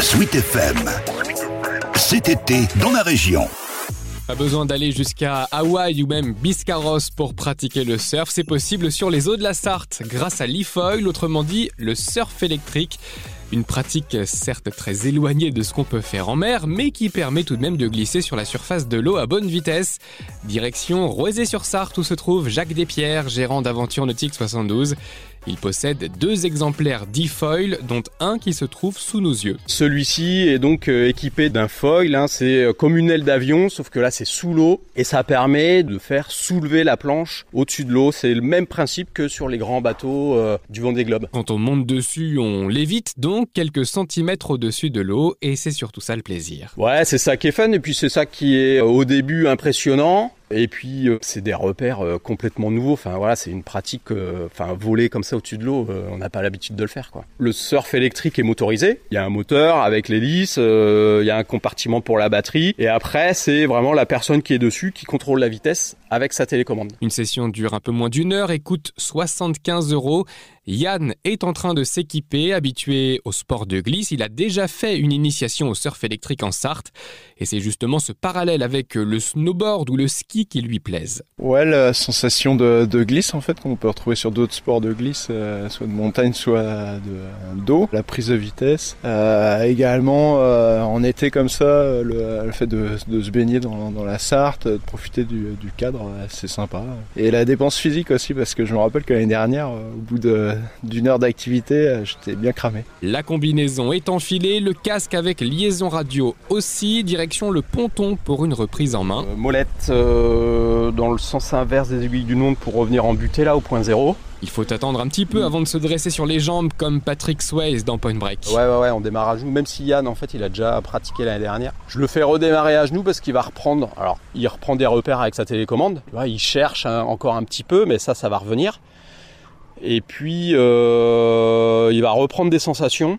Sweet FM. Cet été dans la région. Pas besoin d'aller jusqu'à Hawaï ou même Biscarros pour pratiquer le surf, c'est possible sur les eaux de la Sarthe grâce à l'e-foil, autrement dit le surf électrique. Une pratique certes très éloignée de ce qu'on peut faire en mer, mais qui permet tout de même de glisser sur la surface de l'eau à bonne vitesse. Direction Roisé-sur-Sarthe où se trouve Jacques Despierres, gérant d'Aventure Nautique 72. Il possède deux exemplaires d'e-foil, dont un qui se trouve sous nos yeux. Celui-ci est donc euh, équipé d'un foil, hein, c'est euh, comme une aile d'avion, sauf que là c'est sous l'eau et ça permet de faire soulever la planche au-dessus de l'eau. C'est le même principe que sur les grands bateaux euh, du Vendée Globe. Quand on monte dessus, on l'évite donc quelques centimètres au-dessus de l'eau et c'est surtout ça le plaisir. Ouais, c'est ça qui est fun et puis c'est ça qui est au début impressionnant. Et puis euh, c'est des repères euh, complètement nouveaux. Enfin voilà, c'est une pratique. Euh, enfin voler comme ça au-dessus de l'eau, on n'a pas l'habitude de le faire. Le surf électrique est motorisé. Il y a un moteur avec l'hélice. il y a un compartiment pour la batterie. Et après c'est vraiment la personne qui est dessus qui contrôle la vitesse avec sa télécommande. Une session dure un peu moins d'une heure et coûte 75 euros. Yann est en train de s'équiper, habitué au sport de glisse. Il a déjà fait une initiation au surf électrique en Sarthe. Et c'est justement ce parallèle avec le snowboard ou le ski qui lui plaise. Ouais, la sensation de, glisse en fait qu'on peut retrouver sur d'autres sports de glisse, euh, soit de montagne, soit d'eau. La prise de vitesse. Euh, également euh, en été comme ça, le, fait de, se baigner dans, la Sarthe, de profiter du, du cadre, c'est sympa. Et la dépense physique aussi parce que je me rappelle que l'année dernière, au bout d'une heure d'activité, euh, j'étais bien cramé. La combinaison est enfilée, le casque avec liaison radio aussi, direction le ponton pour une reprise en main. Euh, molette euh, dans le sens inverse des aiguilles du monde pour revenir en butée là au point zéro. Il faut attendre un petit peu avant de se dresser sur les jambes comme Patrick Swayze dans Point Break. Ouais, ouais, ouais, on démarre à genoux. Même si Yann, en fait, il a déjà pratiqué l'année dernière. Je le fais redémarrer à genoux parce qu'il va reprendre. Alors, il reprend des repères avec sa télécommande. il cherche hein, encore un petit peu, mais ça, ça va revenir. Et puis, euh, il va reprendre des sensations.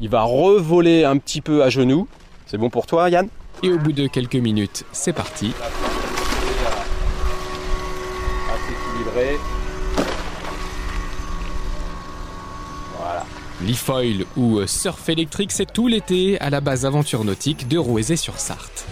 Il va revoler un petit peu à genoux. C'est bon pour toi, Yann? Et au bout de quelques minutes, c'est parti. L'e-foil ou surf électrique, c'est tout l'été à la base aventure nautique de Rouezé sur Sarthe.